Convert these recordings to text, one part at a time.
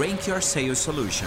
Rank Your Sales Solution.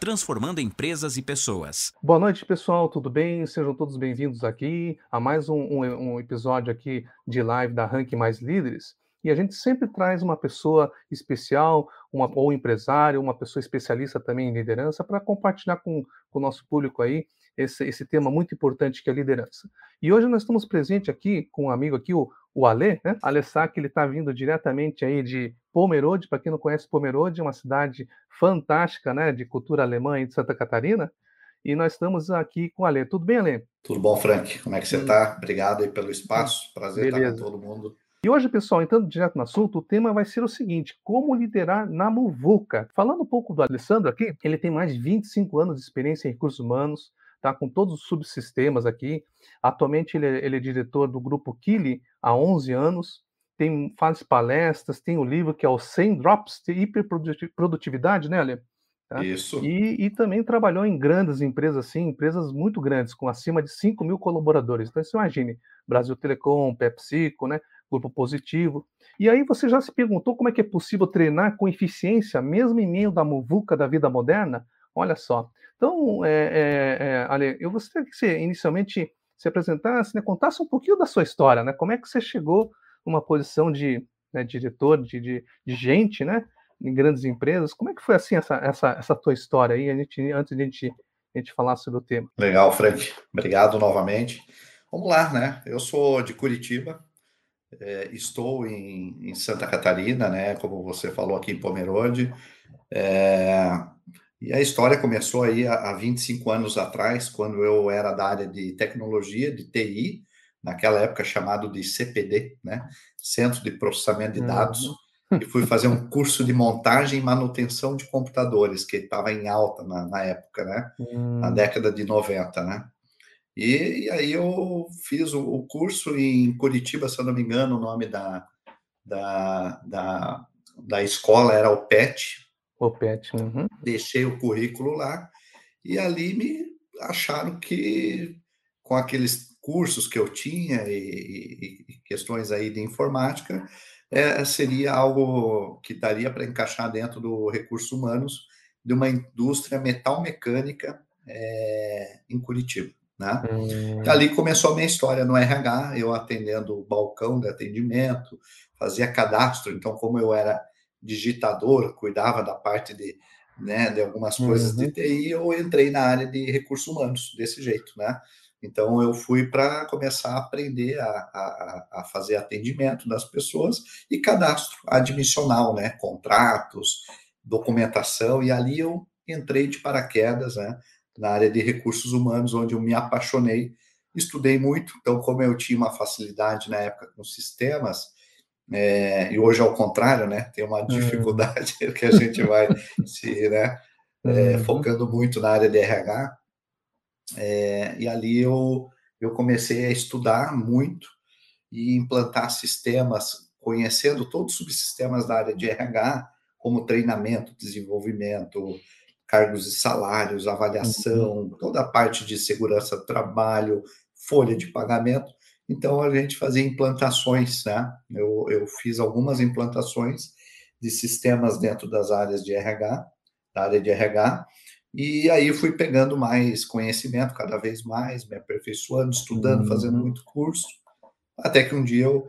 Transformando empresas e pessoas. Boa noite, pessoal. Tudo bem? Sejam todos bem-vindos aqui a mais um, um, um episódio aqui de live da Rank Mais Líderes. E a gente sempre traz uma pessoa especial, uma, ou empresário, uma pessoa especialista também em liderança, para compartilhar com, com, o nosso público aí esse, esse tema muito importante que é a liderança. E hoje nós estamos presentes aqui com um amigo aqui, o, o Ale, né? Ale Sack, ele está vindo diretamente aí de Pomerode, para quem não conhece Pomerode, é uma cidade fantástica, né, de cultura alemã e de Santa Catarina. E nós estamos aqui com o Ale. Tudo bem, Ale? Tudo bom, Frank? Como é que você está? Obrigado aí pelo espaço. Prazer Beleza. estar com todo mundo. E hoje, pessoal, entrando direto no assunto, o tema vai ser o seguinte: como liderar na Muvuca. Falando um pouco do Alessandro aqui, ele tem mais de 25 anos de experiência em recursos humanos, tá com todos os subsistemas aqui. Atualmente ele é, ele é diretor do grupo Kili há 11 anos. Tem, faz palestras, tem o um livro que é o 100 Drops de Hiperprodutividade, né, Ale? Tá? Isso. E, e, também trabalhou em grandes empresas, assim, empresas muito grandes, com acima de 5 mil colaboradores. Então, você imagine, Brasil Telecom, PepsiCo, né, Grupo Positivo. E aí você já se perguntou como é que é possível treinar com eficiência, mesmo em meio da muvuca da vida moderna? Olha só. Então, é, é, Ale, eu gostaria que você inicialmente se apresentasse, né, contasse um pouquinho da sua história, né? Como é que você chegou numa posição de né, diretor, de, de, de, gente, né? Em grandes empresas. Como é que foi assim essa, essa, essa tua história aí, a gente, antes de a gente, a gente falar sobre o tema? Legal, Frank. Obrigado novamente. Vamos lá, né? Eu sou de Curitiba, é, estou em, em, Santa Catarina, né? Como você falou aqui em Pomerode. É, e a história começou aí há 25 anos atrás, quando eu era da área de tecnologia, de TI, naquela época chamado de CPD, né? Centro de Processamento de uhum. Dados, uhum. e fui fazer um curso de montagem e manutenção de computadores, que estava em alta na, na época, né? Uhum. Na hum. década de 90, né? E, e aí eu fiz o, o, curso em Curitiba, se eu não me engano, o nome da, da, da, da escola era o PET, Uhum. Deixei o currículo lá e ali me acharam que com aqueles cursos que eu tinha e, e questões aí de informática é, seria algo que daria para encaixar dentro do recursos humanos de uma indústria metal mecânica é, em Curitiba. Né? Hum. Ali começou a minha história no RH, eu atendendo o balcão de atendimento, fazia cadastro, então como eu era digitador, cuidava da parte de, né, de algumas coisas uhum. de TI, eu entrei na área de recursos humanos desse jeito, né? Então eu fui para começar a aprender a, a, a, fazer atendimento das pessoas e cadastro admissional, né? Contratos, documentação, e ali eu entrei de paraquedas, né? Na área de recursos humanos, onde eu me apaixonei, estudei muito. Então, como eu tinha uma facilidade na época com sistemas, é, e hoje ao contrário, né? Tem uma hum. dificuldade uhum. que a gente vai se, né? É, uhum. Focando muito na área de RH. É, e ali eu, eu comecei a estudar muito e implantar sistemas, conhecendo todos os subsistemas da área de RH, como treinamento, desenvolvimento, cargos e salários, avaliação, uhum. toda a parte de segurança do trabalho, folha de pagamento. Então a gente fazia implantações, né? Eu, eu fiz algumas implantações de sistemas dentro das áreas de RH, da área de RH, e aí fui pegando mais conhecimento cada vez mais, me aperfeiçoando, estudando, fazendo uhum. muito curso, até que um dia eu,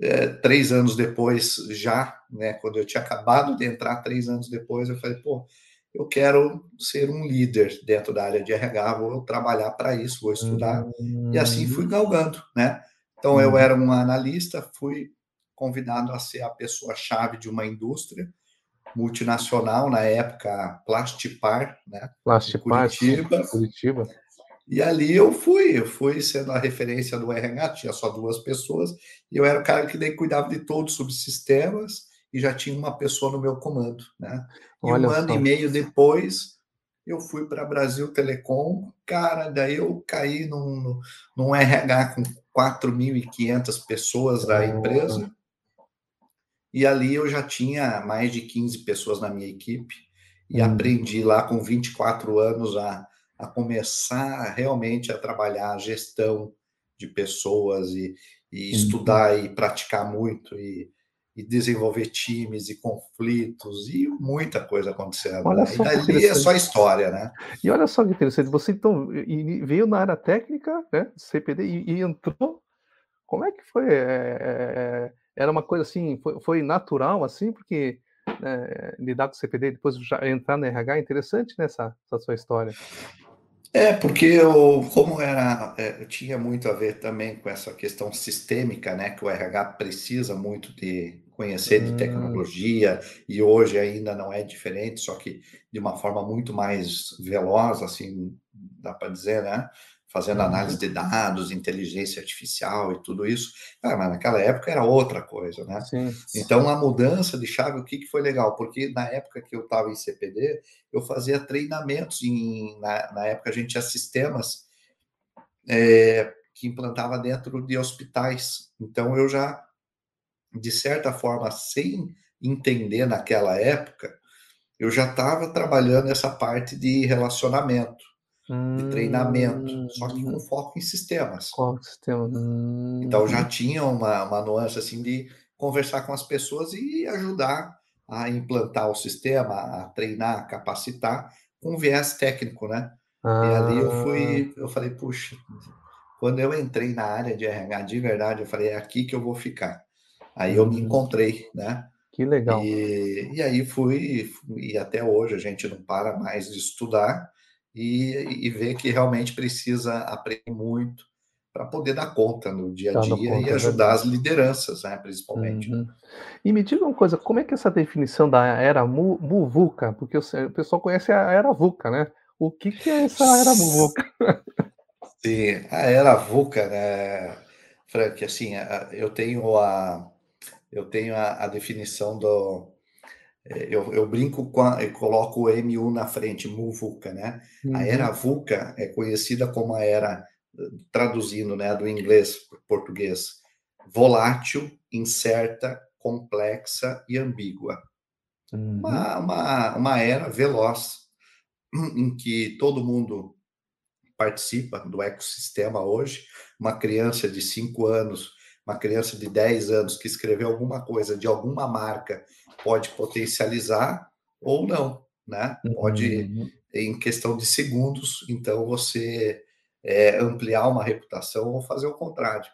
é, três anos depois, já, né, quando eu tinha acabado de entrar, três anos depois, eu falei, pô, eu quero ser um líder dentro da área de RH, vou trabalhar para isso, vou estudar. Uhum. E assim fui hum. galgando, né? Então, uhum. eu era um analista, fui convidado a ser a pessoa-chave de uma indústria multinacional, na época, Plastipar, né? Plastipar, Curitiba. Curitiba. E ali eu fui, eu fui sendo a referência do RH, tinha só duas pessoas, e eu era o cara que daí cuidava de todos os subsistemas, e já tinha uma pessoa no meu comando, né? E Olha um ano só. e meio depois, eu fui para Brasil Telecom, cara, daí eu caí num, num RH com 4.500 pessoas da empresa, e ali eu já tinha mais de 15 pessoas na minha equipe, e hum. aprendi lá com 24 anos a, a começar realmente a trabalhar a gestão de pessoas e, e uhum. estudar e praticar muito, e e desenvolver times e conflitos e muita coisa acontecendo. Olha né? E dali é só história, né? E olha só que interessante, você então veio na área técnica, né, CPD, e, e entrou. Como é que foi? É, é, era uma coisa assim, foi, foi natural assim, porque é, lidar com CPD e depois já entrar na RH é interessante nessa né, essa sua história. É, porque eu, como era, é, tinha muito a ver também com essa questão sistêmica, né, que o RH precisa muito de conhecer de hum. tecnologia, e hoje ainda não é diferente, só que de uma forma muito mais veloz, assim, dá para dizer, né? Fazendo análise uhum. de dados, inteligência artificial e tudo isso. Ah, mas naquela época era outra coisa, né? Sim. Então, a mudança de chave, o que, que foi legal? Porque na época que eu estava em CPD, eu fazia treinamentos, em, na, na época a gente tinha sistemas é, que implantava dentro de hospitais. Então, eu já de certa forma, sem entender naquela época, eu já estava trabalhando essa parte de relacionamento, de treinamento, só que com hum. foco em sistemas. Qual sistema? Hum, então já tinha uma, uma nuance assim de conversar com as pessoas e ajudar a implantar o sistema, a treinar, a capacitar com viés técnico, né? Ah. E ali eu fui, eu falei, puxa, quando eu entrei na área de RH de verdade, eu falei, é aqui que eu vou ficar. Aí eu me uhum. encontrei, né? Que legal. E, e aí fui, e até hoje a gente não para mais de estudar e, e ver que realmente precisa aprender muito para poder dar conta no dia a tá dia conta, e ajudar as lideranças, né, principalmente. Uhum. E me diga uma coisa, como é que é essa definição da era Muvuca? Porque o pessoal conhece a era VUCA, né? O que, que é essa era Muvuca? Sim, a era VUCA, né, Frank, assim, eu tenho a, eu tenho a, a definição do. É, eu, eu brinco com a, eu coloco o MU na frente, MUVUCA, né? Uhum. A era VUCA é conhecida como a era, traduzindo né, do inglês para português, volátil, incerta, complexa e ambígua. Uhum. Uma, uma, uma era veloz, em que todo mundo participa do ecossistema hoje. Uma criança de 5 anos uma criança de 10 anos que escreveu alguma coisa de alguma marca pode potencializar ou não, né? Pode, uhum. em questão de segundos, então você é, ampliar uma reputação ou fazer o contrário.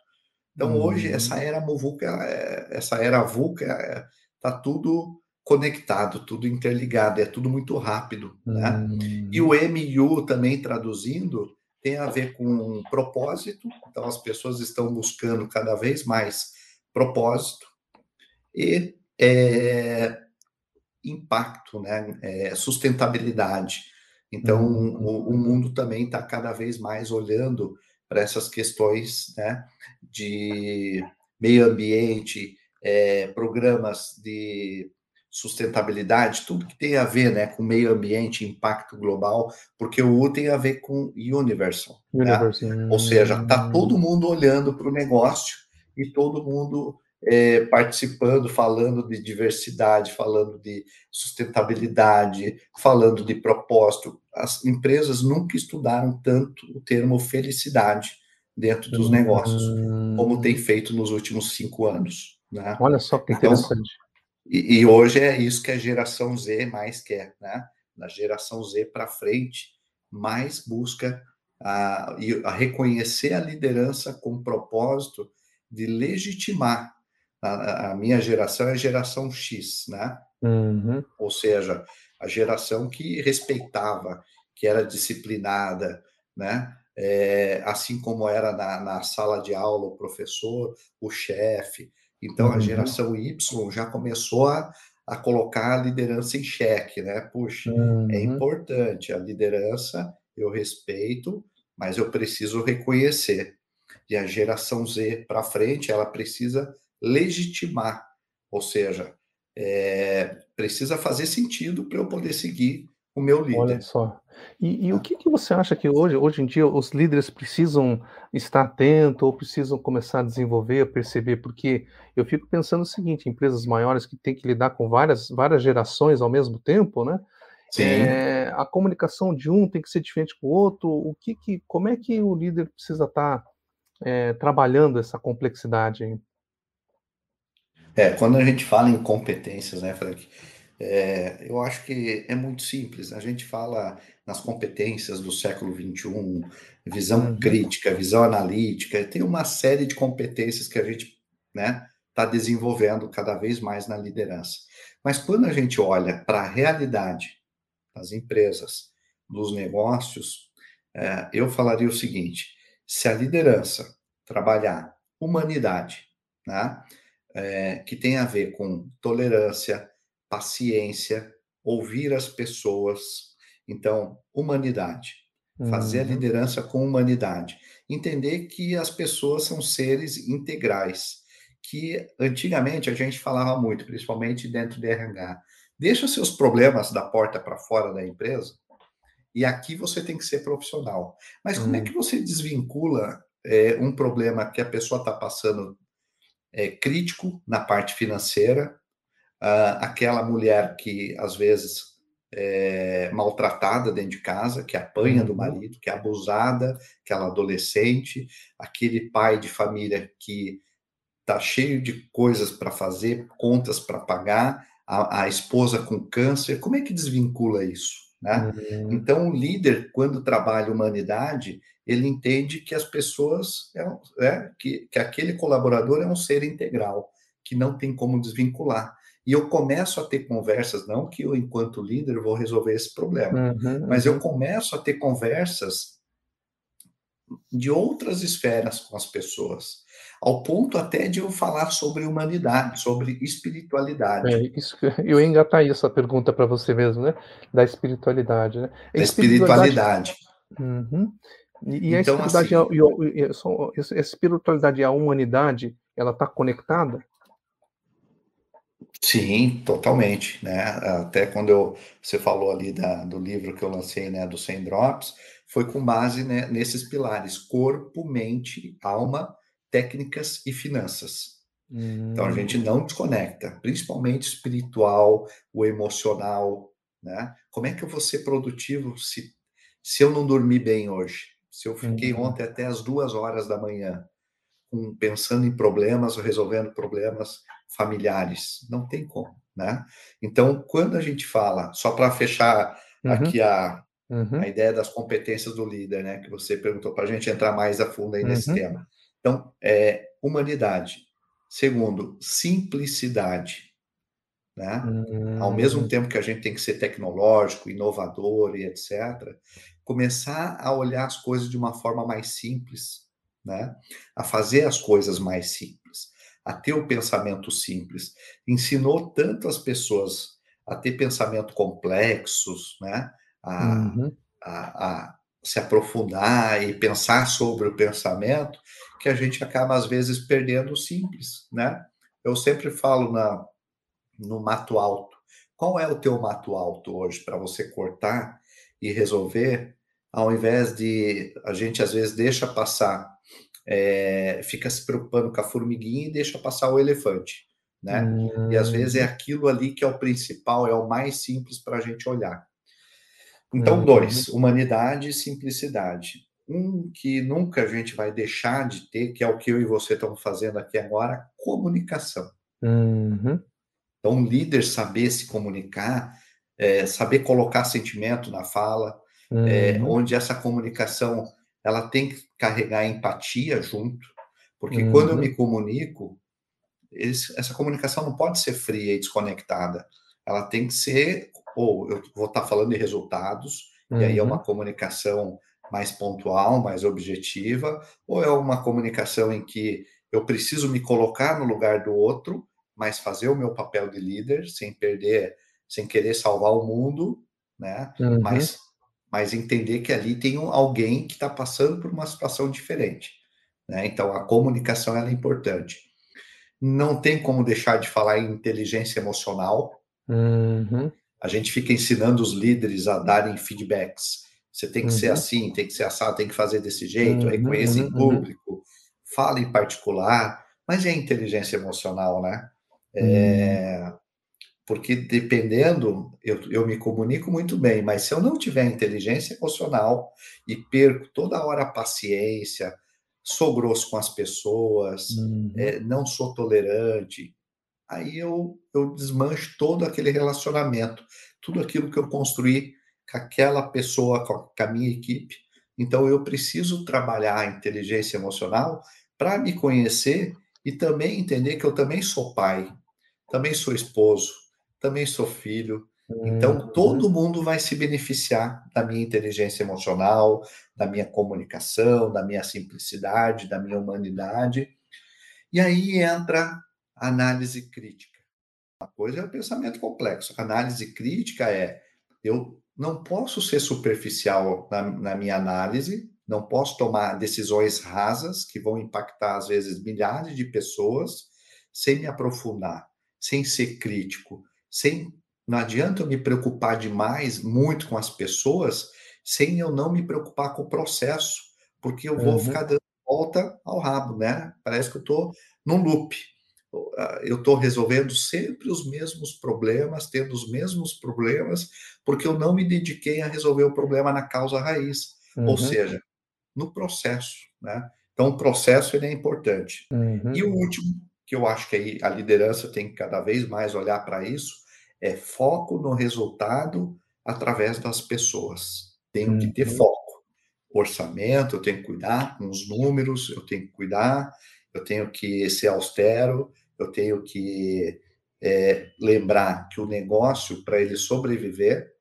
Então, uhum. hoje, essa era Muvuca, é, essa era VUCA, está é, tudo conectado, tudo interligado, é tudo muito rápido, né? Uhum. E o MU também traduzindo tem a ver com propósito, então as pessoas estão buscando cada vez mais propósito e é, impacto, né? É, sustentabilidade. Então, uhum. o, o, mundo também está cada vez mais olhando para essas questões né, de meio ambiente, é, programas de sustentabilidade, tudo que tem a ver né, com meio ambiente, impacto global, porque o U tem a ver com universal. Universal. Né? Ou seja, está todo mundo olhando para o negócio e todo mundo é, participando, falando de diversidade, falando de sustentabilidade, falando de propósito. As empresas nunca estudaram tanto o termo felicidade dentro dos negócios, como tem feito nos últimos cinco anos. Né? Olha só que então, interessante. Então, e, e, hoje é isso que a geração Z mais quer, né? Da geração Z para frente, mais busca a, a reconhecer a liderança com o propósito de legitimar. A, a, minha geração é a geração X, né? Uhum. Ou seja, a geração que respeitava, que era disciplinada, né? É, assim como era na, na sala de aula o professor, o chefe, então, a uhum. geração Y já começou a, a colocar a liderança em xeque, né? Puxa, é uhum. é importante a liderança, eu respeito, mas eu preciso reconhecer. E a geração Z para frente, ela precisa legitimar, ou seja, é, precisa fazer sentido para eu poder seguir o meu líder. Olha só. E, e o que, que, você acha que hoje, hoje em dia os líderes precisam estar atentos ou precisam começar a desenvolver, a perceber? Porque eu fico pensando o seguinte: empresas maiores que têm que lidar com várias, várias gerações ao mesmo tempo, né? Sim. É, a comunicação de um tem que ser diferente com o outro. O que, que como é que o líder precisa estar é, trabalhando essa complexidade? É, quando a gente fala em competências, né, Frank? É, eu acho que é muito simples. A gente fala nas competências do século XXI, visão uhum. crítica, visão analítica, tem uma série de competências que a gente né, está desenvolvendo cada vez mais na liderança. Mas quando a gente olha para a realidade das empresas, dos negócios, é, eu falaria o seguinte: se a liderança trabalhar humanidade, né, é, que tem a ver com tolerância, paciência, ouvir as pessoas. Então, humanidade. Fazer uhum. a liderança com humanidade. Entender que as pessoas são seres integrais. Que antigamente a gente falava muito, principalmente dentro do RH. Deixa seus problemas da porta para fora da empresa e aqui você tem que ser profissional. Mas como é uhum. que você desvincula é, um problema que a pessoa está passando é, crítico na parte financeira, uh, aquela mulher que às vezes é maltratada dentro de casa, que apanha do uhum. marido, que é abusada, aquela adolescente, aquele pai de família que está cheio de coisas para fazer, contas para pagar, a, a, esposa com câncer, como é que desvincula isso? Né? Uhum. Então, o líder, quando trabalha humanidade, ele entende que as pessoas, é, é, que, que aquele colaborador é um ser integral, que não tem como desvincular. E eu começo a ter conversas, não que eu, enquanto líder, vou resolver esse problema, uhum, mas eu uhum. começo a ter conversas de outras esferas com as pessoas, ao ponto até de eu falar sobre humanidade, sobre espiritualidade. É, isso, eu ia engatar essa pergunta para você mesmo, né? Da espiritualidade, né? Da espiritualidade. espiritualidade. Uhum. E, e então, a espiritualidade, assim, a, a espiritualidade e a humanidade, ela está conectada? Sim, totalmente, né? Até quando eu, você falou ali da, do livro que eu lancei, né, do 100 Drops, foi com base né, nesses pilares: corpo, mente, alma, técnicas e finanças. Hum. Então a gente não desconecta, principalmente espiritual, o emocional, né? Como é que eu vou ser produtivo se, se eu não dormir bem hoje? Se eu fiquei hum. ontem até as duas horas da manhã, com, pensando em problemas, resolvendo problemas familiares. Não tem como, né? Então, quando a gente fala, só para fechar uhum. aqui a, uhum. a ideia das competências do líder, né? Que você perguntou para a gente entrar mais a fundo aí uhum. nesse tema. Então, é humanidade. Segundo, simplicidade. Né? Ao mesmo hum. tempo que a gente tem que ser tecnológico, inovador e etc., começar a olhar as coisas de uma forma mais simples, né? a fazer as coisas mais simples a ter o um pensamento simples. Ensinou tanto as pessoas a ter pensamento complexos, né? A, uhum. a, a, se aprofundar e pensar sobre o pensamento, que a gente acaba, às vezes, perdendo o simples, né? Eu sempre falo na, no mato alto. Qual é o teu mato alto hoje para você cortar e resolver, ao invés de a gente, às vezes, deixa passar é, fica se preocupando com a formiguinha e deixa passar o elefante, né? Uhum. E às vezes é hum. aquilo ali que é o principal, é o mais simples para a gente olhar. Então, uhum. dois, humanidade e simplicidade. Um que nunca a gente vai deixar de ter, que é o que eu e você estamos fazendo aqui agora, comunicação. Uhum. Então, um líder saber se comunicar, é, saber colocar sentimento na fala, é, uhum. onde essa comunicação ela tem que carregar empatia junto, porque uhum. quando eu me comunico, esse, essa comunicação não pode ser fria e desconectada. Ela tem que ser, ou eu vou estar falando de resultados, uhum. e aí é uma uhum. comunicação mais pontual, mais objetiva, ou é uma comunicação em que eu preciso me colocar no lugar do outro, mas fazer o meu papel de líder sem perder, sem querer salvar o mundo, né? Uhum. Mas mas entender que ali tem alguém que está passando por uma situação diferente. Né? Então, a comunicação é importante. Não tem como deixar de falar em inteligência emocional. Uhum. A gente fica ensinando os líderes a darem feedbacks. Você tem que uhum. ser assim, tem que ser assado, tem que fazer desse jeito, uhum. reconheça em uhum, uhum. público, fala em particular, mas é inteligência emocional, né? É, porque dependendo, eu, eu me comunico muito bem, mas se eu não tiver inteligência emocional e perco toda hora a paciência, sou grosso com as pessoas, uhum. é, não sou tolerante, aí eu, eu desmancho todo aquele relacionamento, tudo aquilo que eu construí com aquela pessoa, com a minha equipe. Então, eu preciso trabalhar a inteligência emocional para me conhecer e também entender que eu também sou pai, também sou esposo, também sou filho. Então, uhum. todo mundo vai se beneficiar da minha inteligência emocional, da minha comunicação, da minha simplicidade, da minha humanidade. E aí entra a análise crítica. Uma coisa é o pensamento complexo. A análise crítica é eu não posso ser superficial na, na minha análise, não posso tomar decisões rasas que vão impactar, às vezes, milhares de pessoas, sem me aprofundar, sem ser crítico, sem. Não adianta eu me preocupar demais, muito com as pessoas, sem eu não me preocupar com o processo, porque eu vou uhum. ficar dando volta ao rabo, né? Parece que eu estou num loop. Eu estou resolvendo sempre os mesmos problemas, tendo os mesmos problemas, porque eu não me dediquei a resolver o problema na causa raiz. Uhum. Ou seja, no processo, né? Então, o processo ele é importante. Uhum. E o último, que eu acho que a liderança tem que cada vez mais olhar para isso, é foco no resultado através das pessoas. Tenho uhum. que ter uhum. foco. Orçamento, eu tenho que cuidar com os números, eu tenho que cuidar, eu tenho que ser austero, eu tenho que é, lembrar que o negócio, para ele sobreviver,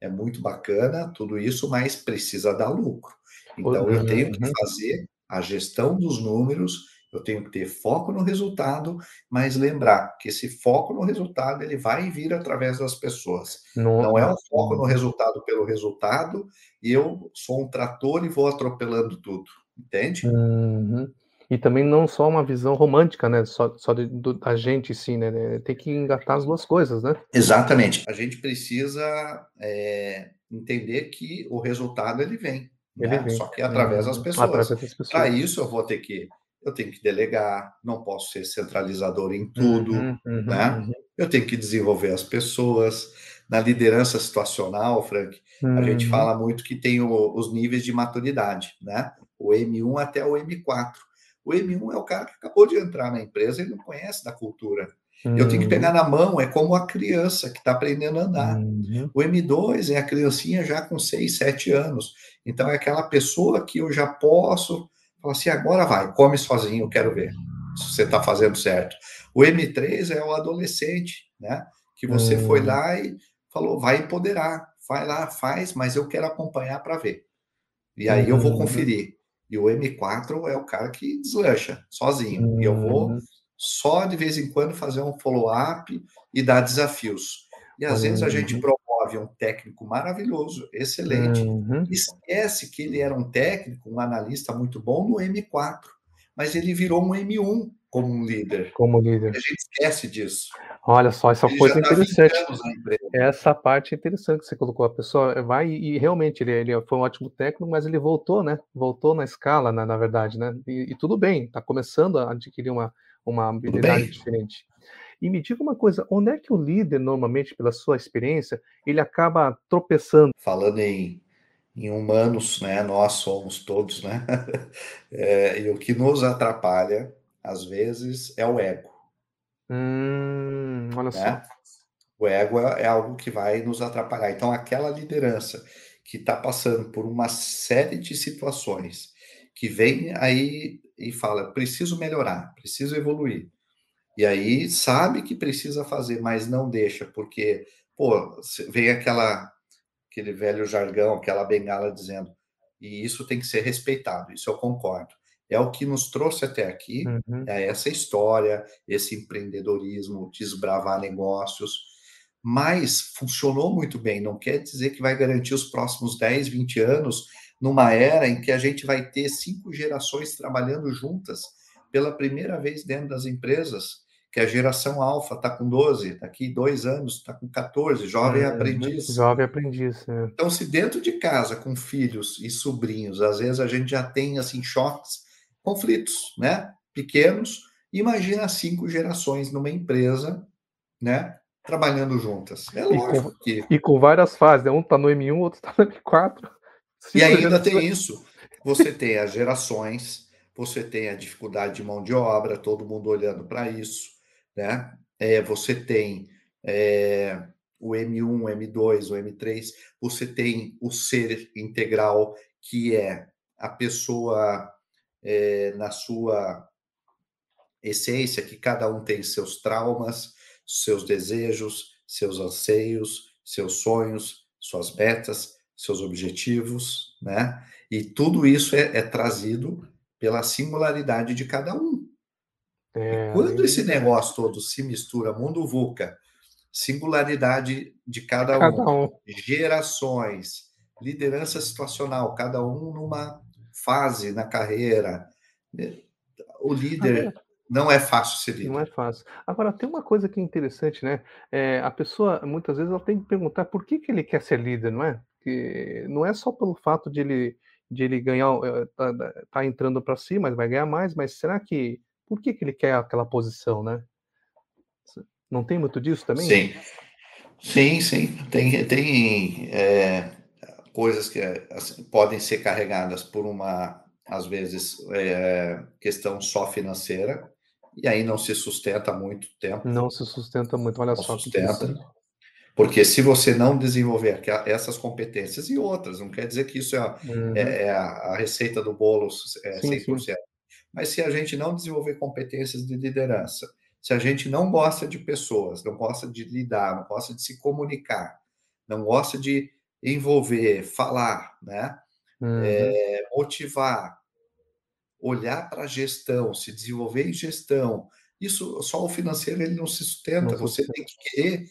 é muito bacana, tudo isso, mas precisa dar lucro. Então, eu tenho que uhum. fazer a gestão dos números, eu tenho que ter foco no resultado, mas lembrar que esse foco no resultado ele vai vir através das pessoas. Não, Não é um foco no resultado pelo resultado e eu sou um trator e vou atropelando tudo, entende? Uhum. E também não só uma visão romântica, né? Só, só de, do, da gente, sim, né? Tem que engatar as duas coisas, né? Exatamente. A gente precisa é, entender que o resultado ele vem. Né? Só que através das uhum. pessoas. Para isso, eu vou ter que eu tenho que delegar, não posso ser centralizador em tudo, uhum, uhum, né? Uhum. Eu tenho que desenvolver as pessoas. Na liderança situacional, Frank, a gente uhum. fala muito que tem o, os níveis de maturidade, né? O M1 até o M4. O M1 é o cara que acabou de entrar na empresa e não conhece da cultura. Uhum. Eu tenho que pegar na mão, é como a criança que está aprendendo a andar. Uhum. O M2 é a criancinha já com 6, 7 anos. Então é aquela pessoa que eu já posso falar assim: agora vai, come sozinho, quero ver se você está fazendo certo. O M3 é o adolescente, né? Que você uhum. foi lá e falou: vai empoderar, vai lá, faz, mas eu quero acompanhar para ver. E aí eu vou uhum. conferir. E o M4 é o cara que deslancha sozinho. E eu vou uhum só de vez em quando fazer um follow-up e dar desafios. E às uhum. vezes a gente uhum. promove um técnico maravilhoso, excelente, uhum. esquece que ele era um técnico, um analista muito bom no M4, mas ele virou um M1 como um líder. Como líder. A gente esquece disso. Olha só, essa ele coisa tá interessante. Essa parte é interessante que você colocou. A pessoa vai e, realmente ele, ele, foi um ótimo técnico, mas ele voltou, né? Voltou na escala, na, na verdade, né? E, e tudo bem, está começando a adquirir uma, uma habilidade diferente. E me diga uma coisa, onde é que o líder, normalmente, pela sua experiência, ele acaba tropeçando? Falando em, em humanos, né? Nós somos todos, né? É, e o que nos atrapalha, às vezes, é o ego. Hum, olha né? só. O ego é, é algo que vai nos atrapalhar. Então, aquela liderança que está passando por uma série de situações que vem aí e fala: preciso melhorar, preciso evoluir. E aí sabe que precisa fazer, mas não deixa, porque, pô, vem aquela, aquele velho jargão, aquela bengala dizendo, e isso tem que ser respeitado, isso eu concordo. É o que nos trouxe até aqui, uhum. é essa história, esse empreendedorismo, desbravar negócios, mas funcionou muito bem, não quer dizer que vai garantir os próximos 10, 20 anos numa era em que a gente vai ter cinco gerações trabalhando juntas pela primeira vez dentro das empresas, que a geração alfa está com 12, daqui dois anos está com 14, jovem é, aprendiz. Jovem aprendiz. É. Então, se dentro de casa, com filhos e sobrinhos, às vezes a gente já tem assim choques, conflitos, né? Pequenos, imagina cinco gerações numa empresa, né? Trabalhando juntas. É lógico e com, que. E com várias fases, né? Um está no M1, outro está no M4 e ainda tem isso. Você tem as gerações, você tem a dificuldade de mão de obra, todo mundo olhando para isso, né? é, você tem é, o M1, o M2, o M3, você tem o ser integral, que é a pessoa é, na sua essência, que cada um tem seus traumas, seus desejos, seus anseios, seus sonhos, suas metas, seus objetivos, né? E tudo isso é, é trazido pela singularidade de cada um. É, quando esse negócio todo se mistura, mundo VUCA, singularidade de cada, cada um, um, gerações, liderança situacional, cada um numa fase na carreira. O líder não é fácil ser líder. Não é fácil. Agora, tem uma coisa que é interessante, né? É, a pessoa, muitas vezes, ela tem que perguntar por que, que ele quer ser líder, não é? Que não é só pelo fato de ele, de ele ganhar, eh, tá, tá entrando para si, mas vai ganhar mais, mas será que, por que, que ele quer aquela posição, né? Não tem muito disso também? Sim, sim, sim. Tem, tem é, coisas que assim, podem ser carregadas por uma, às vezes, é, questão só financeira, e aí não se sustenta muito tempo. Não se sustenta muito, olha não só. Sustenta. Porque se você não desenvolver essas competências e outras, não quer dizer que isso é, uhum. é, é a, receita do bolo é, sim, 100%. Sim. Mas se a gente não desenvolver competências de liderança, se a gente não gosta de pessoas, não gosta de lidar, não gosta de se comunicar, não gosta de envolver, falar, né? Uhum. É, motivar, olhar para a gestão, se desenvolver em gestão. Isso só o financeiro ele não se sustenta. Não você tem que querer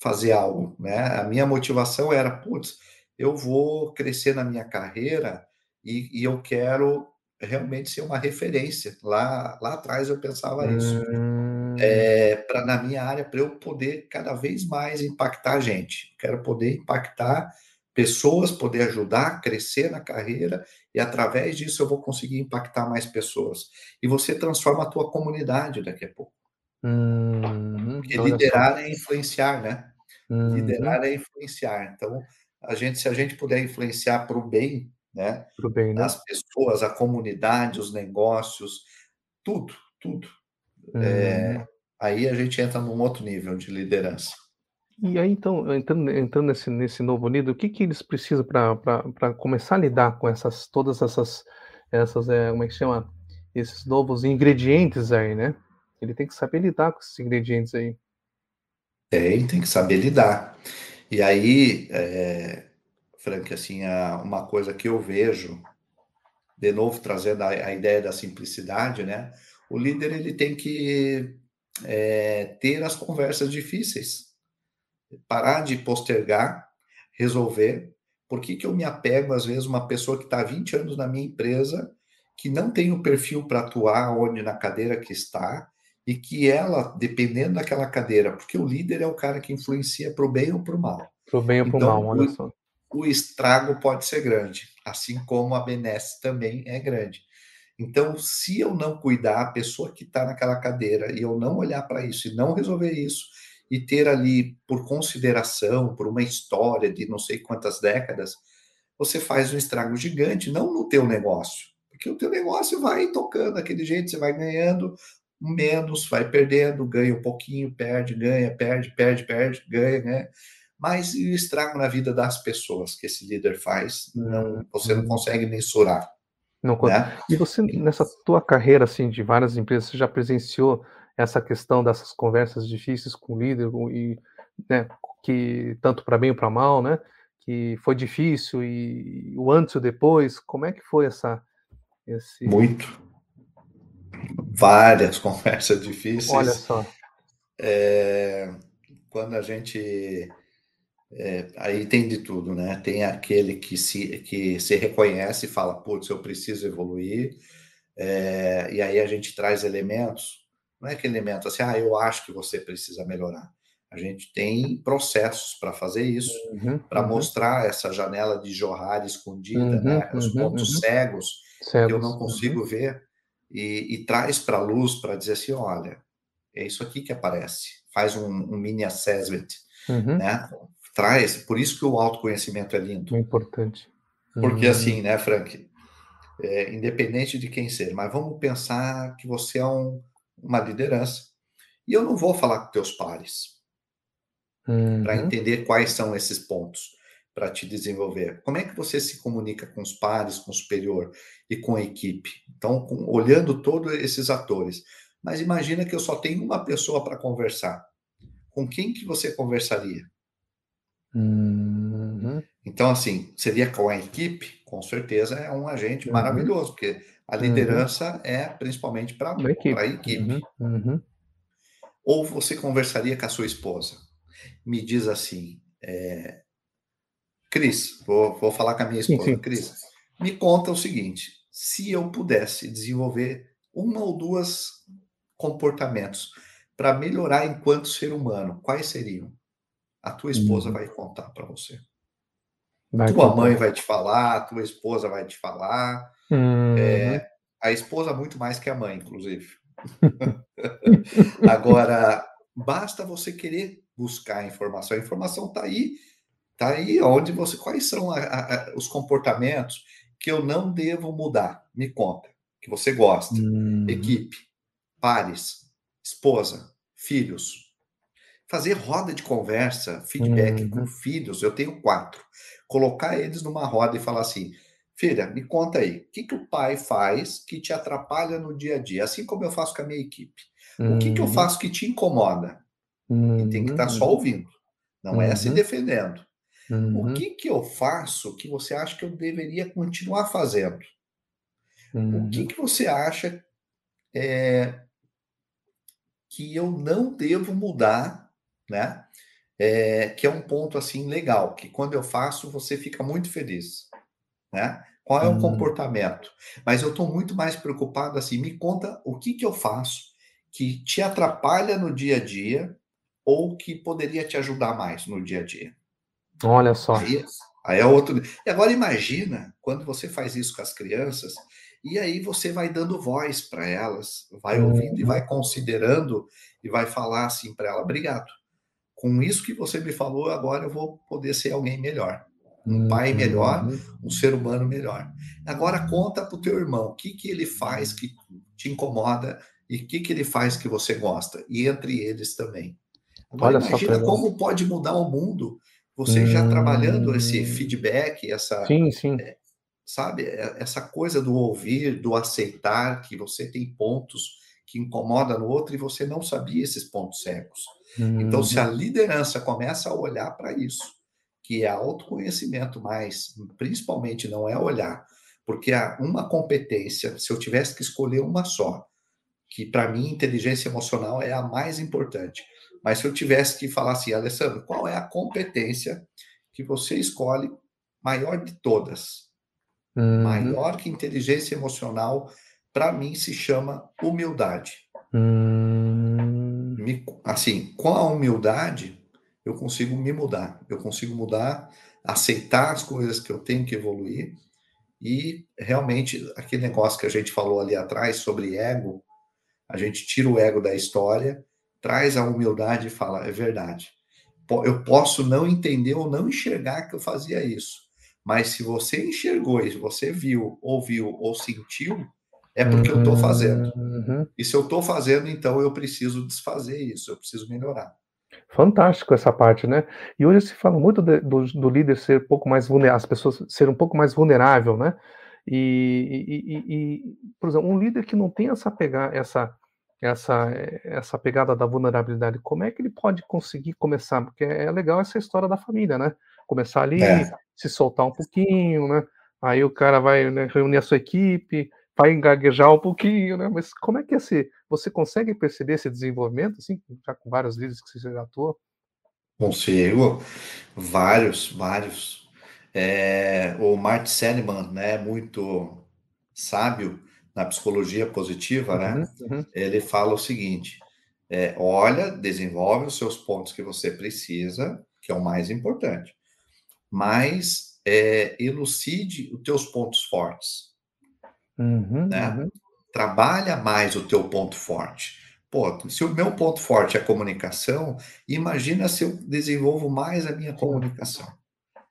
fazer algo, né? A minha motivação era, putz, eu vou crescer na minha carreira e, e eu quero realmente ser uma referência. Lá, lá atrás eu pensava isso é, hum. para na minha área, para eu poder cada vez mais impactar a gente. Quero poder impactar pessoas, poder ajudar a crescer na carreira e através disso eu vou conseguir impactar mais pessoas. E você transforma a tua comunidade daqui a pouco. Uhum, Porque liderar é influenciar, né? Uhum. Liderar é influenciar. Então, a gente, se a gente puder influenciar para o bem, né? bem, né? As pessoas, a comunidade, os negócios, tudo, tudo. É, aí a gente entra num outro nível de liderança. E aí, então, entrando, entrando nesse, nesse novo nível, o que, que eles precisam para começar a lidar com essas todas essas, essas é, como é que chama? Esses novos ingredientes aí, né? Ele tem que saber lidar com esses ingredientes aí. Tem, tem que saber lidar. E aí, é, Frank, assim, uma coisa que eu vejo, de novo trazendo a, a ideia da simplicidade, né? o líder ele tem que é, ter as conversas difíceis, parar de postergar, resolver. Por que, que eu me apego, às vezes, uma pessoa que está há 20 anos na minha empresa, que não tem o perfil para atuar onde na cadeira que está, e que ela, dependendo daquela cadeira, porque o líder é o cara que influencia para o bem ou para o mal. Para o bem ou para o então, mal, olha só. O estrago pode ser grande, assim como a benesse também é grande. Então, se eu não cuidar, a pessoa que está naquela cadeira, e eu não olhar para isso e não resolver isso, e ter ali, por consideração, por uma história de não sei quantas décadas, você faz um estrago gigante, não no teu negócio, porque o teu negócio vai tocando daquele jeito, você vai ganhando menos, vai perdendo, ganha um pouquinho, perde, ganha, perde, perde, perde, ganha, né? Mas e o estrago na vida das pessoas que esse líder faz, não, você não consegue mensurar. Não né? E você, nessa tua carreira assim, de várias empresas, você já presenciou essa questão dessas conversas difíceis com o líder e né, que tanto para bem ou para mal, né? Que foi difícil e o antes e o depois, como é que foi essa esse muito várias conversas difíceis. Olha só. É, quando a gente é, aí tem de tudo, né? Tem aquele que se, que se reconhece e fala, putz, eu preciso evoluir, é, e aí a gente traz elementos, não é que elemento assim, ah, eu acho que você precisa melhorar. A gente tem processos para fazer isso, uhum, para uhum. mostrar essa janela de jorrar escondida, uhum, né? Os uhum, pontos uhum. cegos, cegos, que eu não consigo uhum. ver, e, e traz para a luz para dizer assim: olha, é isso aqui que aparece. Faz um, um mini assessment, né? Traz, por isso que o autoconhecimento é lindo. É importante. Porque uhum. assim, né, Frank, é, independente de quem ser, mas vamos pensar que você é um, uma liderança E eu não vou falar com teus pares Uhum. para entender quais são esses pontos para te desenvolver. Como é que você se comunica com os pares, com o superior e com a equipe? Então, com, olhando todos esses atores. Mas imagina que eu só tenho uma pessoa para conversar. Com quem que você conversaria? Uhum. Então, assim, seria com a equipe? Com certeza é um agente Uhum. maravilhoso, porque a Uhum. liderança é principalmente para Da equipe. a equipe. Uhum. Uhum. Ou você conversaria com a sua esposa? Me diz assim, é... Cris, vou, vou falar com a minha Sim, esposa. sim. Cris, me conta o seguinte: se eu pudesse desenvolver uma ou duas comportamentos para melhorar enquanto ser humano, quais seriam? A tua esposa Uhum. vai contar para você. Vai Tua contar. mãe vai te falar, tua esposa vai te falar. Uhum. É, a esposa muito mais que a mãe, inclusive. Agora, basta você querer buscar a informação. A informação está aí, está aí onde você. Quais são a- a- a- os comportamentos que eu não devo mudar? Me conta. Que você gosta. Uhum. Equipe, pares, esposa, filhos. Fazer roda de conversa, feedback Uhum. com filhos. Eu tenho quatro. Colocar eles numa roda e falar assim: Filha, me conta aí, o que, que o pai faz que te atrapalha no dia a dia? Assim como eu faço com a minha equipe. O que, que eu Uhum. faço que te incomoda? E tem que estar só Uhum. ouvindo, não é se Uhum. defendendo. O Uhum. que, que eu faço que você acha que eu deveria continuar fazendo? O Uhum. que, que você acha é, que eu não devo mudar, né? É, que é um ponto assim legal, que quando eu faço você fica muito feliz, né? Qual é o Hum. comportamento? Mas eu estou muito mais preocupado assim, me conta o que que eu faço que te atrapalha no dia a dia ou que poderia te ajudar mais no dia a dia. Olha só. Aí, aí é outro. E agora imagina quando você faz isso com as crianças e aí você vai dando voz para elas, vai ouvindo e Uhum. vai considerando e vai falar assim para ela: obrigado. Com isso que você me falou, agora eu vou poder ser alguém melhor, um pai melhor, Uhum. um ser humano melhor. Agora conta para o teu irmão o que, que ele faz que te incomoda e o que, que ele faz que você gosta, e entre eles também. Agora Olha imagina como pode mudar o mundo você já trabalhando esse Hum. feedback, essa, Sim, sim. sabe, é- essa coisa do ouvir, do aceitar que você tem pontos que incomoda no outro e você não sabia esses pontos cegos. Então, se a Uhum. liderança começa a olhar para isso, que é autoconhecimento, mas principalmente não é olhar, porque há uma competência, se eu tivesse que escolher uma só, que para mim inteligência emocional é a mais importante. Mas se eu tivesse que falar assim, Alessandro, qual é a competência que você escolhe maior de todas? Uhum. Maior que inteligência emocional, para mim se chama humildade. Hum. Me- assim, com a humildade, eu consigo me mudar. Eu consigo mudar, aceitar as coisas que eu tenho que evoluir e realmente aquele negócio que a gente falou ali atrás sobre ego, a gente tira o ego da história, traz a humildade e fala, é verdade. Eu posso não entender ou não enxergar que eu fazia isso, mas se você enxergou se você viu, ouviu ou sentiu, é porque eu estou fazendo. Uhum. E se eu estou fazendo, então eu preciso desfazer isso, eu preciso melhorar. Fantástico essa parte, né? E hoje se fala muito de- do, do líder ser um pouco mais vulnerável, as pessoas serem um pouco mais vulnerável, né? E, e- e- e, por exemplo, um líder que não tem essa pegar essa essa essa pegada da vulnerabilidade, como é que ele pode conseguir começar? Porque é legal essa história da família, né? Começar ali, É. se soltar um pouquinho, né? Aí o cara vai né, reunir a sua equipe, vai gaguejar um pouquinho, né? Mas como é que esse, você consegue perceber esse desenvolvimento, assim, já com vários líderes que você já atuou? Consigo vários, vários. É, o Martin Seligman, né, muito sábio na psicologia positiva, Uhum, né? uhum, Ele fala o seguinte: é, olha, desenvolve os seus pontos que você precisa, que é o mais importante, mas é, elucide os teus pontos fortes, uhum, né? uhum. Trabalha mais o teu ponto forte. Pô, se o meu ponto forte é a comunicação, imagina se eu desenvolvo mais a minha comunicação.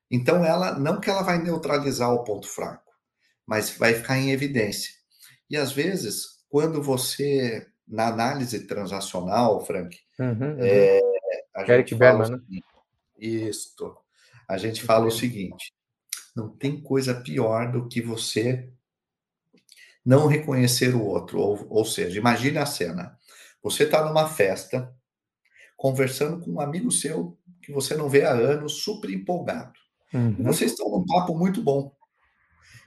Então, ela não que ela vai neutralizar o ponto fraco, mas vai ficar em evidência. E às vezes, quando você na análise transacional, Frank, Uhum, uhum. é, a Eric gente Berman, né? isto, a gente fala o seguinte, não tem coisa pior do que você não reconhecer o outro, ou, ou seja, imagine a cena, você está numa festa, conversando com um amigo seu que você não vê há anos, super empolgado. Uhum. vocês estão num papo muito bom.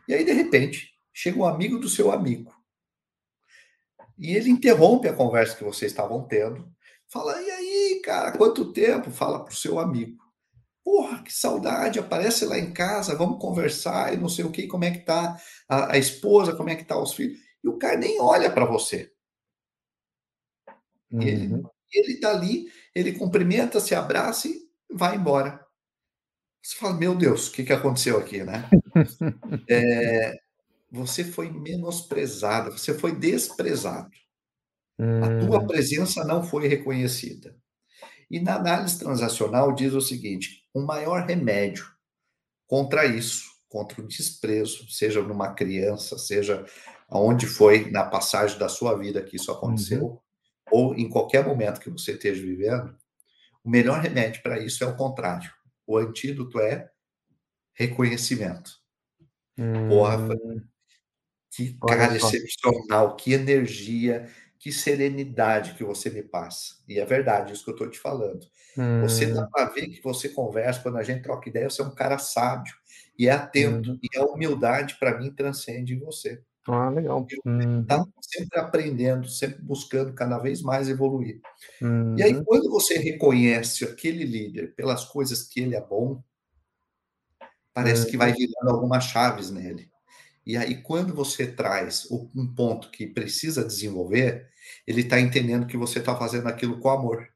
E aí, de repente, chega um amigo do seu amigo. E ele interrompe a conversa que vocês estavam tendo. Fala, e aí, cara, quanto tempo? Fala pro seu amigo. Porra, que saudade, aparece lá em casa, vamos conversar e não sei o que, como é que tá a, a esposa, como é que tá os filhos. E o cara nem olha para você. E ele, Uhum. ele tá ali, ele cumprimenta, se abraça e vai embora. Você fala, meu Deus, o que, que aconteceu aqui, né? É, você foi menosprezado, você foi desprezado. A tua Hum. presença não foi reconhecida. E na análise transacional diz o seguinte: o maior remédio contra isso, contra o desprezo, seja numa criança, seja aonde foi na passagem da sua vida que isso Uhum. aconteceu, ou em qualquer momento que você esteja vivendo, o melhor remédio para isso é o contrário. O antídoto é reconhecimento. Porra, Hum. que cara excepcional, que energia, que serenidade que você me passa. E é verdade isso que eu estou te falando. Você dá Hum. para ver que você conversa, quando a gente troca ideia, você é um cara sábio e é atento. Uhum. E a humildade, para mim, transcende em você. Ah, legal. Você está Uhum. sempre aprendendo, sempre buscando cada vez mais evoluir. E aí, Uhum. quando você reconhece aquele líder pelas coisas que ele é bom, parece que vai Uhum. virando algumas chaves nele. E aí, quando você traz um ponto que precisa desenvolver, ele está entendendo que você está fazendo aquilo com amor.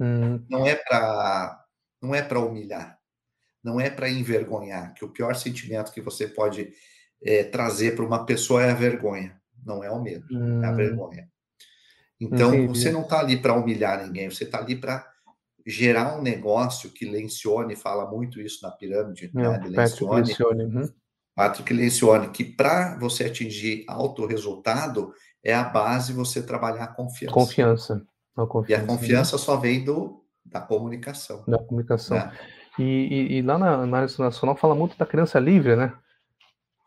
Hum. Não é para não é para humilhar, não é para envergonhar, que o pior sentimento que você pode eh, trazer para uma pessoa é a vergonha, não é o medo, é a Hum. vergonha. Então, você Entendi. não está ali para humilhar ninguém, você está ali para gerar um negócio que Lencioni fala muito isso na pirâmide, É, né. Lencioni. Uhum. Patrick Lencioni, que para você atingir alto resultado, é a base você trabalhar a confiança. Confiança. A E a confiança. Confiança só vem do, da comunicação. Da comunicação. Né? E, e, e lá na análise nacional fala muito da criança livre, né?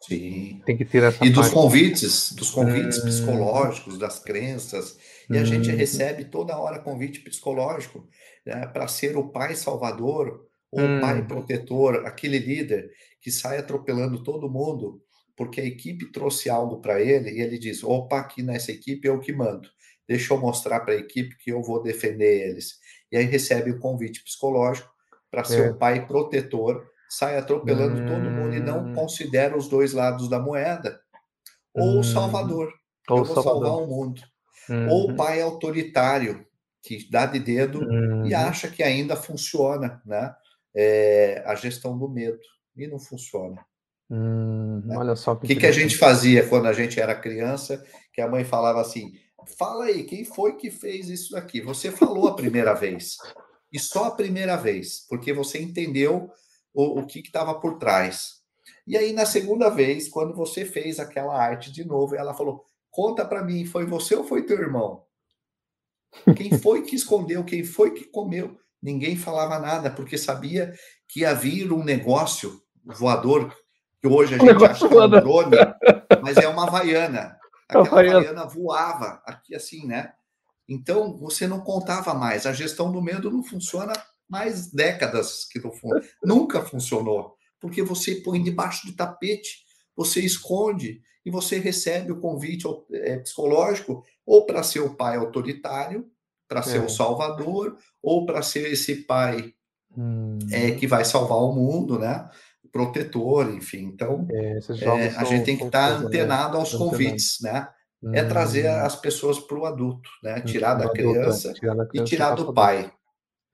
Sim. Tem que ter essa E dos parte. convites, dos convites Hum. psicológicos, das crenças. E a gente Uhum. recebe toda hora convite psicológico né, para ser o pai salvador ou o pai Hum. protetor, aquele líder que sai atropelando todo mundo porque a equipe trouxe algo para ele e ele diz: opa, aqui nessa equipe eu que mando. Deixa eu mostrar para a equipe que eu vou defender eles. E aí recebe o convite psicológico para ser É. o pai protetor, sai atropelando todo mundo e não Hum. considera os dois lados da moeda. Ou Hum. o salvador, Ou eu vou salvar Salvador. o mundo. Ou o Uhum. pai autoritário, que dá de dedo e Uhum. acha que ainda funciona, né? É, a gestão do medo. E não funciona. Hum, né? olha só O que que, que a gente fazia quando a gente era criança? Que a mãe falava assim: fala aí, quem foi que fez isso daqui? Você falou a primeira vez. E só a primeira vez, porque você entendeu o, o que estava por trás. E aí, na segunda vez, quando você fez aquela arte de novo, ela falou: conta para mim, foi você ou foi teu irmão? Quem foi que escondeu? Quem foi que comeu? Ninguém falava nada, porque sabia que ia vir um negócio voador, que hoje a gente acha que é um drone, mas é uma havaiana. Aquela Havaiana. havaiana voava aqui assim, né? Então, você não contava mais. A gestão do medo não funciona mais décadas que não fun... nunca funcionou, porque você põe debaixo do tapete, você esconde e você recebe o convite é, psicológico ou para ser o pai autoritário, para ser É. o salvador, ou para ser esse pai Hum. é, que vai salvar o mundo, né? Protetor, enfim. Então, É, é, a gente tem que estar né? antenado aos Antenado. convites, né? É trazer Hum. as pessoas para o adulto, né? Tirar Do da é. criança Tirar da e criança tirar passar do pai.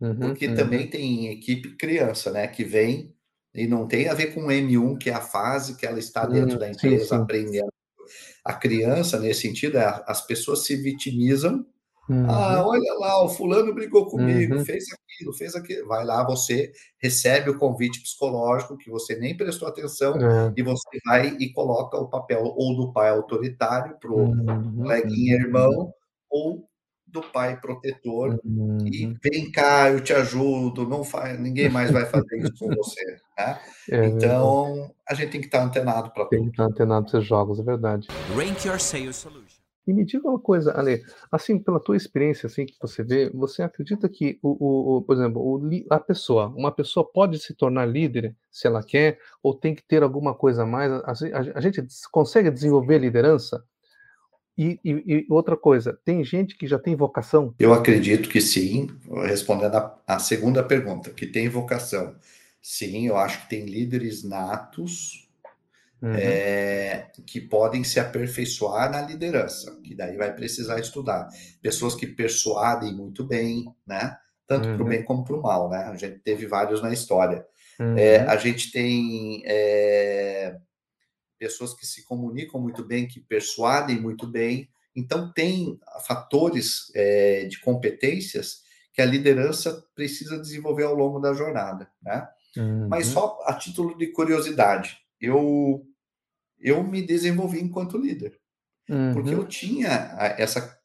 Uhum, Porque uhum. também tem equipe criança, né? Que vem e não tem a ver com o M1, que é a fase que ela está dentro Hum, da sim, empresa sim. aprendendo. A criança, nesse sentido, é, as pessoas se vitimizam. Ah, Uhum. olha lá, o fulano brigou comigo, Uhum. fez aquilo, fez aquilo. Vai lá, você recebe o convite psicológico que você nem prestou atenção É. e você vai e coloca o papel ou do pai autoritário para o Uhum, coleguinha uhum, irmão ou do pai protetor uhum. e vem cá, eu te ajudo, não faz, ninguém mais vai fazer isso com você. Né? É então, a gente tem que estar antenado para tudo. Tem que estar antenado para esses jogos, é verdade. Rank Your Sales Solution. E me diga uma coisa, Ale, assim, pela tua experiência, assim, que você vê, você acredita que, o, o, o por exemplo, o, a pessoa, uma pessoa pode se tornar líder se ela quer, ou tem que ter alguma coisa a mais? A, a, a gente consegue desenvolver liderança? E, e, e, outra coisa, tem gente que já tem vocação? Eu acredito que sim, respondendo a, a segunda pergunta, que tem vocação. Sim, eu acho que tem líderes natos uhum. é, que podem se aperfeiçoar na liderança, que daí vai precisar estudar. Pessoas que persuadem muito bem, né? Tanto uhum. para o bem como para o mal, né? A gente teve vários na história. Uhum. É, a gente tem é, pessoas que se comunicam muito bem, que persuadem muito bem. Então, tem fatores é, de competências que a liderança precisa desenvolver ao longo da jornada, né? Mas uhum. só a título de curiosidade, eu eu me desenvolvi enquanto líder. Uhum. Porque eu uhum. tinha essa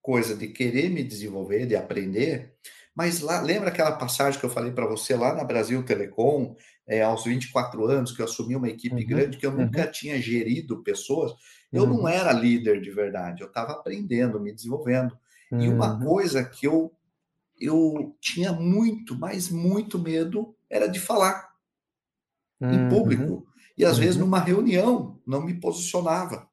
coisa de querer me desenvolver, de aprender, mas lá, lembra aquela passagem que eu falei para você lá na Brasil Telecom, é, aos 24 anos, que eu assumi uma equipe uhum. grande, que eu nunca uhum. tinha gerido pessoas, eu não uhum. era líder de verdade, eu estava aprendendo, me desenvolvendo. E uma uhum. coisa que eu, eu tinha muito, mas muito medo, era de falar em público. E às vezes numa reunião não me posicionava.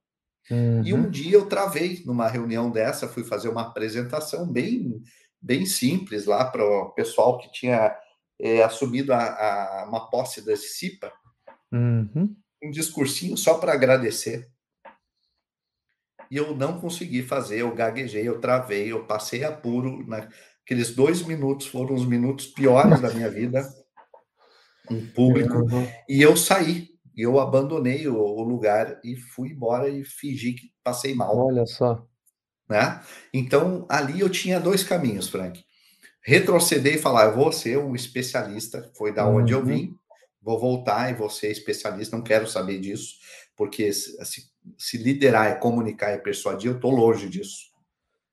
Uhum. E um uhum. dia eu travei numa reunião dessa, fui fazer uma apresentação bem, bem simples lá para o pessoal que tinha é, assumido a, a, uma posse da CIPA. Uhum. Um discursinho só para agradecer. E eu não consegui fazer, eu gaguejei, eu travei, eu passei apuro. Naqueles dois minutos foram os minutos piores da minha vida em público. Uhum. E eu saí e eu abandonei o, o, lugar e fui embora e fingi que passei mal. Olha só. Né? Então, ali eu tinha dois caminhos, Frank. Retroceder e falar, eu vou ser um especialista, foi da uhum. onde eu uhum. vim, vou voltar e vou ser especialista, não quero saber disso, porque se, se liderar é comunicar e persuadir, eu estou longe disso.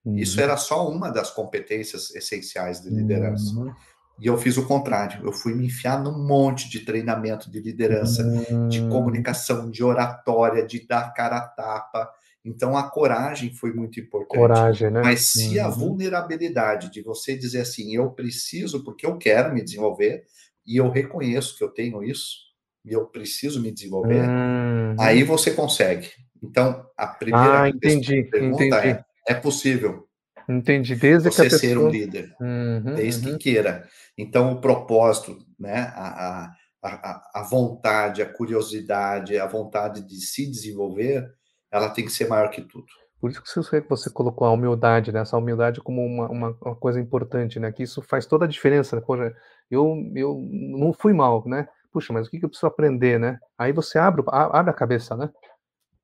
Uhum. Isso era só uma das competências essenciais de liderança. Uhum. E eu fiz o contrário. Eu fui me enfiar num monte de treinamento de liderança, uhum. de hum. comunicação, de oratória, de dar cara a tapa. Então a coragem foi muito importante. Coragem, né? Mas se uhum. a vulnerabilidade de você dizer assim, eu preciso porque eu quero me desenvolver e eu reconheço que eu tenho isso e eu preciso me desenvolver, uhum. aí você consegue. Então a primeira ah, entendi, pergunta entendi. é: é possível? Entendi. Desde você que a pessoa... ser um líder, uhum, desde uhum. que queira. Então, o propósito, né, a, a, a vontade, a curiosidade, a vontade de se desenvolver, ela tem que ser maior que tudo. Por isso que você colocou a humildade, né? essa humildade como uma, uma, uma, coisa importante, né? Que isso faz toda a diferença. Poxa, eu, eu não fui mal, né? Puxa, mas o que, eu preciso aprender, né? Aí você abre, abre a cabeça, né?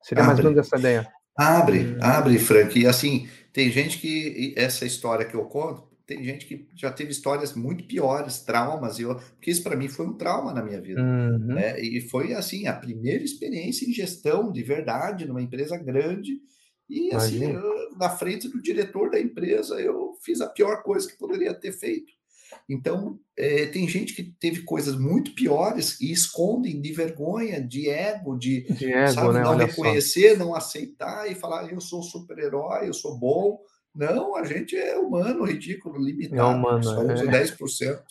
Seria abre. mais ou menos essa ideia. Abre, hum. abre, Frank. E assim, tem gente que essa história que eu conto, tem gente que já teve histórias muito piores, traumas, e eu, porque isso para mim foi um trauma na minha vida. Uhum. Né? E foi assim, a primeira experiência em gestão de verdade numa empresa grande. E assim, eu, na frente do diretor da empresa, eu fiz a pior coisa que poderia ter feito. Então, é, tem gente que teve coisas muito piores e escondem de vergonha, de ego, de, de ego, sabe, né? não Olha reconhecer, só. não aceitar e falar, eu sou super-herói, eu sou bom. Não, a gente é humano, ridículo, limitado. É humano, só usa é. 10%.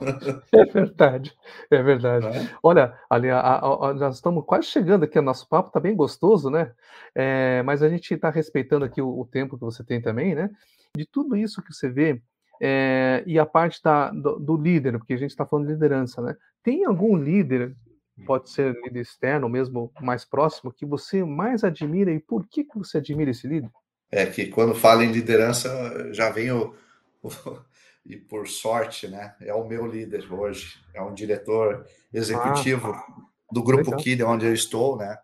É verdade, é verdade. É? Olha, ali, nós estamos quase chegando aqui, o nosso papo está bem gostoso, né? É, mas a gente está respeitando aqui o, o, tempo que você tem também, né? De tudo isso que você vê, é, e a parte da, do, do, líder, porque a gente está falando de liderança, né? Tem algum líder, pode ser líder externo, ou mesmo mais próximo, que você mais admira e por que, que você admira esse líder? É que quando fala em liderança, já vem o, o, e por sorte, né? É o meu líder hoje, é um diretor executivo ah, do grupo Kid, onde eu estou, né?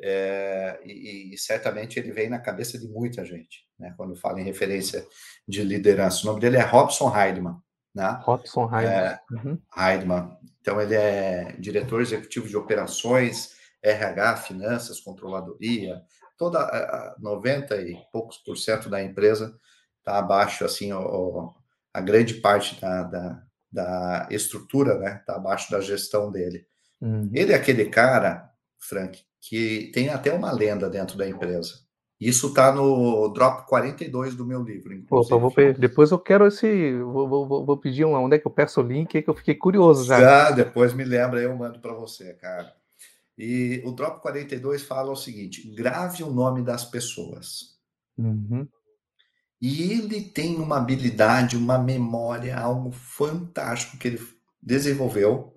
É, e, e, certamente ele vem na cabeça de muita gente, né? Quando fala em referência de liderança. O nome dele é Robson Heidman, né? Robson Heidman. É, uhum. Heidman. Então ele é diretor executivo de operações, RH, finanças, controladoria, toda a 90 e poucos por cento da empresa está abaixo, assim, o, a grande parte da, da, da estrutura, né, está abaixo da gestão dele. Uhum. Ele é aquele cara, Frank, que tem até uma lenda dentro da empresa. Isso está no drop 42 do meu livro. Opa, vou depois eu quero esse. Vou, vou, vou pedir um, onde é que eu peço o link, que eu fiquei curioso já. Já, depois me lembra, eu mando para você, cara. E o drop 42 fala o seguinte: grave o nome das pessoas. Uhum. E ele tem uma habilidade, uma memória, algo fantástico que ele desenvolveu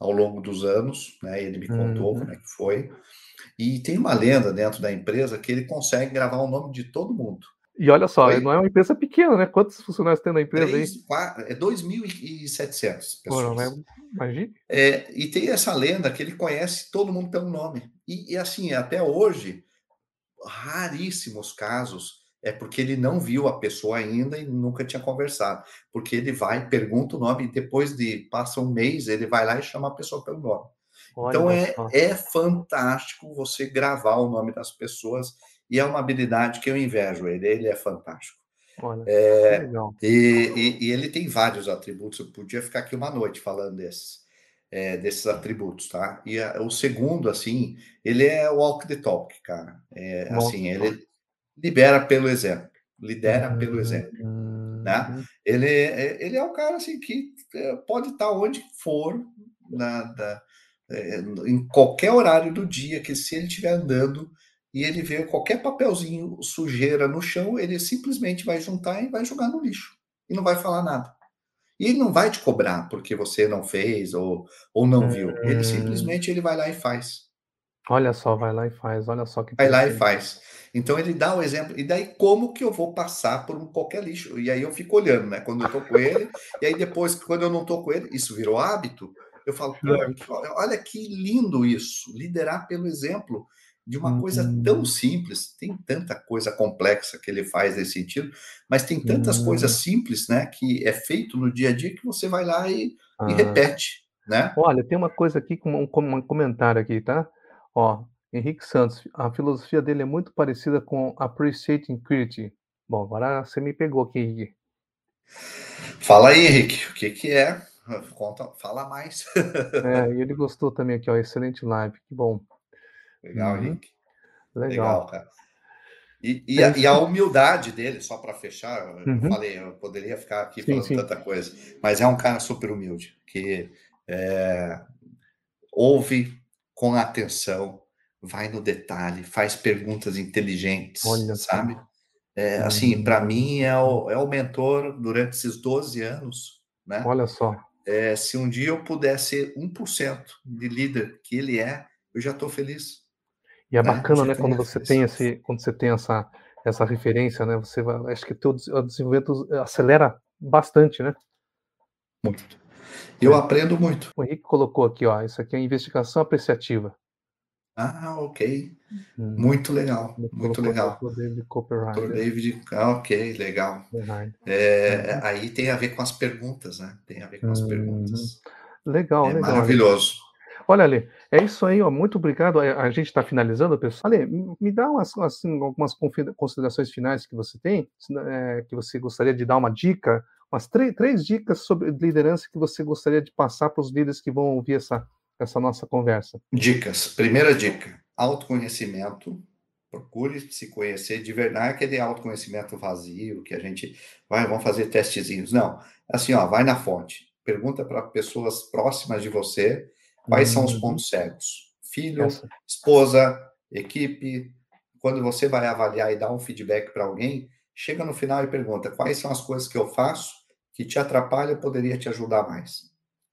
ao longo dos anos, né? Ele me contou uhum. como é que foi. E tem uma lenda dentro da empresa que ele consegue gravar o nome de todo mundo. E olha só, não é uma empresa pequena, né? Quantos funcionários tem na empresa 3, aí? 4, é 2.700 pessoas. Pô, não é, imagine. É, e tem essa lenda que ele conhece todo mundo pelo nome. E, e assim, até hoje, raríssimos casos é porque ele não viu a pessoa ainda e nunca tinha conversado. Porque ele vai, pergunta o nome, e depois de passa um mês, ele vai lá e chama a pessoa pelo nome. Olha então é, é fantástico você gravar o nome das pessoas e é uma habilidade que eu invejo ele, ele é fantástico. Olha, é, legal. E, e, e, ele tem vários atributos, eu podia ficar aqui uma noite falando desses, é, desses atributos, tá? E a, o segundo, assim, ele é walk the talk, cara. É, assim, ele libera pelo exemplo, lidera uhum. pelo exemplo, né? Uhum. Ele, é, ele é um cara, assim, que é, pode estar onde for, na, da, é, em qualquer horário do dia, que se ele estiver andando e ele vê qualquer papelzinho sujeira no chão, ele simplesmente vai juntar e vai jogar no lixo e não vai falar nada. E ele não vai te cobrar porque você não fez ou, ou não viu. Ele hum. simplesmente ele vai lá e faz. Olha só, vai lá e faz. Olha só que vai lá e faz. Então ele dá o exemplo. E daí como que eu vou passar por um qualquer lixo? E aí eu fico olhando, né? Quando eu tô com ele. e aí depois, quando eu não tô com ele, isso virou hábito. Eu falo, olha que lindo isso, liderar pelo exemplo de uma coisa tão uhum. simples. Tem tanta coisa complexa que ele faz nesse sentido, mas tem tantas uhum. coisas simples, né, que é feito no dia a dia que você vai lá e, ah. e repete, né? Olha, tem uma coisa aqui um, um comentário aqui, tá? Ó, Henrique Santos, a filosofia dele é muito parecida com Appreciating Critique. Bom, agora você me pegou aqui, Henrique. Fala aí, Henrique, o que que é? Conta, fala mais. é, e ele gostou também aqui, ó, excelente live, que bom. Legal, uhum. Henrique. Legal. Legal, cara. E, e, a, e, a, humildade dele, só para fechar, uhum. eu falei, eu poderia ficar aqui sim, falando sim. tanta coisa, mas é um cara super humilde, que é, ouve com atenção, vai no detalhe, faz perguntas inteligentes, Olha sabe? É, assim, para uhum. mim é o, é o mentor durante esses 12 anos, né? Olha só. É, se um dia eu puder ser 1% de líder que ele é, eu já estou feliz. E é né? bacana, né, quando você tem esse, quando você tem essa, essa referência, né? Você vai, acho que o desenvolvimento acelera bastante, né? Muito. Eu é. aprendo muito. O Henrique colocou aqui, ó, isso aqui é investigação apreciativa. Ah, ok. Hum. Muito legal, muito legal. Dr. David Copperheim. David, ah, ok, legal. É, uhum. Aí tem a ver com as perguntas, né? Tem a ver com as perguntas. Legal, é legal. Maravilhoso. Olha, Ali, é isso aí, ó. Muito obrigado. A gente está finalizando, pessoal. Ali, me dá umas, assim, algumas considerações finais que você tem, é, que você gostaria de dar uma dica, umas três, três dicas sobre liderança que você gostaria de passar para os líderes que vão ouvir essa, essa nossa conversa. Dicas. Primeira dica: autoconhecimento. Procure se conhecer de verdade, é aquele autoconhecimento vazio que a gente vai, vamos fazer testezinhos. Não, assim, ó, vai na fonte. Pergunta para pessoas próximas de você Quais são os uhum. pontos cegos? Filho, esposa, equipe. Quando você vai avaliar e dar um feedback para alguém, chega no final e pergunta: quais são as coisas que eu faço que te atrapalham e poderia te ajudar mais?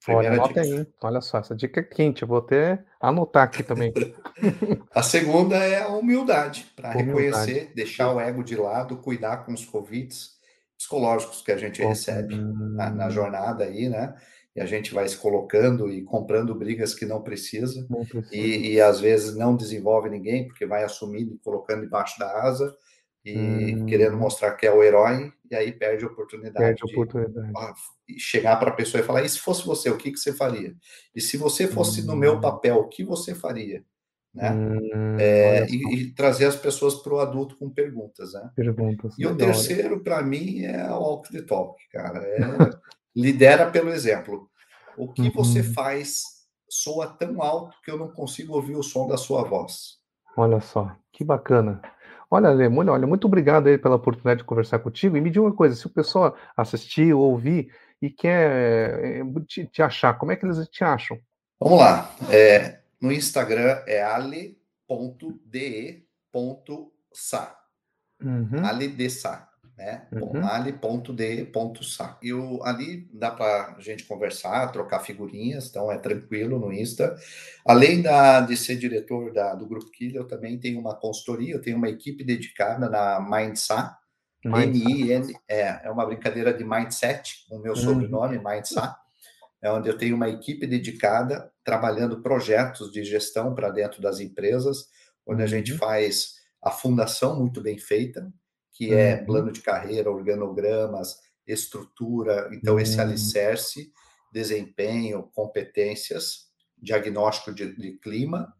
Olha, anota aí. Olha só, essa dica é quente. Eu vou até anotar aqui também. a segunda é a humildade, para reconhecer, deixar o ego de lado, cuidar com os convites psicológicos que a gente recebe na, na jornada aí, né? e a gente vai se colocando e comprando brigas que não precisa, não precisa. E, e, às vezes não desenvolve ninguém, porque vai assumindo e colocando debaixo da asa e hum. querendo mostrar que é o herói, e aí perde a oportunidade, perde a oportunidade. de chegar para a pessoa e falar: e se fosse você, o que, que você faria? E se você fosse no meu hum. papel, o que você faria? né? Hum, é, e, e, trazer as pessoas para o adulto com perguntas, né? Perguntas. E legal, o terceiro, para mim, é o walk the talk, cara. É, lidera pelo exemplo. O que uhum. você faz soa tão alto que eu não consigo ouvir o som da sua voz. Olha só, que bacana. Olha, Lemônio, olha, muito obrigado aí pela oportunidade de conversar contigo. E me diga uma coisa, se o pessoal assistir ou ouvir e quer eh, te, te achar, como é que eles te acham? Vamos lá. É, no Instagram é ale.de.sa. Uhum. Ale de sa, né? Uhum. ale.de.sa. E o, ali dá para a gente conversar, trocar figurinhas, então é tranquilo no Insta. Além da, de ser diretor da, do Grupo Killer, eu também tenho uma consultoria, eu tenho uma equipe dedicada na Mindsa. M-I-N, é, é uma brincadeira de mindset, o meu uhum. sobrenome, Mindsa é onde eu tenho uma equipe dedicada trabalhando projetos de gestão para dentro das empresas, onde a gente uhum. faz a fundação muito bem feita, que é uhum. plano de carreira, organogramas, estrutura, então esse uhum. alicerce, desempenho, competências, diagnóstico de, de clima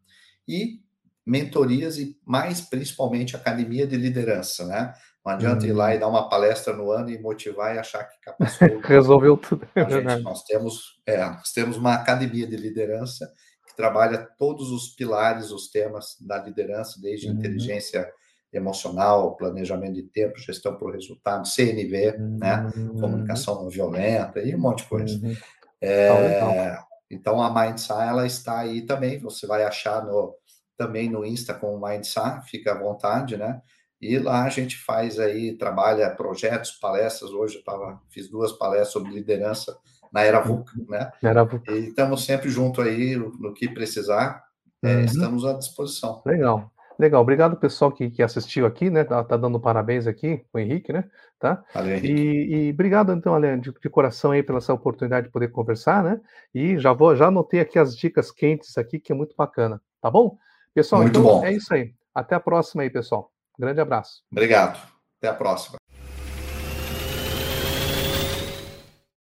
e mentorias e mais principalmente academia de liderança, né? Não adianta ir lá e dar uma palestra no ano e motivar e achar que capacitou. Resolveu tudo. É gente, nós, temos, é, nós temos uma academia de liderança que trabalha todos os pilares, os temas da liderança, desde uhum. inteligência emocional, planejamento de tempo, gestão para o resultado, CNV, uhum. né? comunicação não violenta e um monte de coisa. Uhum. É, então a Mindsa ela está aí também. Você vai achar no, também no Insta com o Mindsa, fica à vontade, né? E lá a gente faz aí, trabalha projetos, palestras. Hoje eu tava, fiz duas palestras sobre liderança na Era VUCA, né? Era VUCA. E estamos sempre junto aí, no que precisar, é, uhum. estamos à disposição. Legal. Legal, obrigado pessoal que, que assistiu aqui, né? Tá, tá dando parabéns aqui o Henrique, né? Tá? Valeu, Henrique. E, e obrigado então, Alen, de, de, coração aí pela essa oportunidade de poder conversar, né? E já vou, já anotei aqui as dicas quentes aqui, que é muito bacana, tá bom? Pessoal, muito então bom. é isso aí. Até a próxima aí, pessoal. Grande abraço. Obrigado. Até a próxima.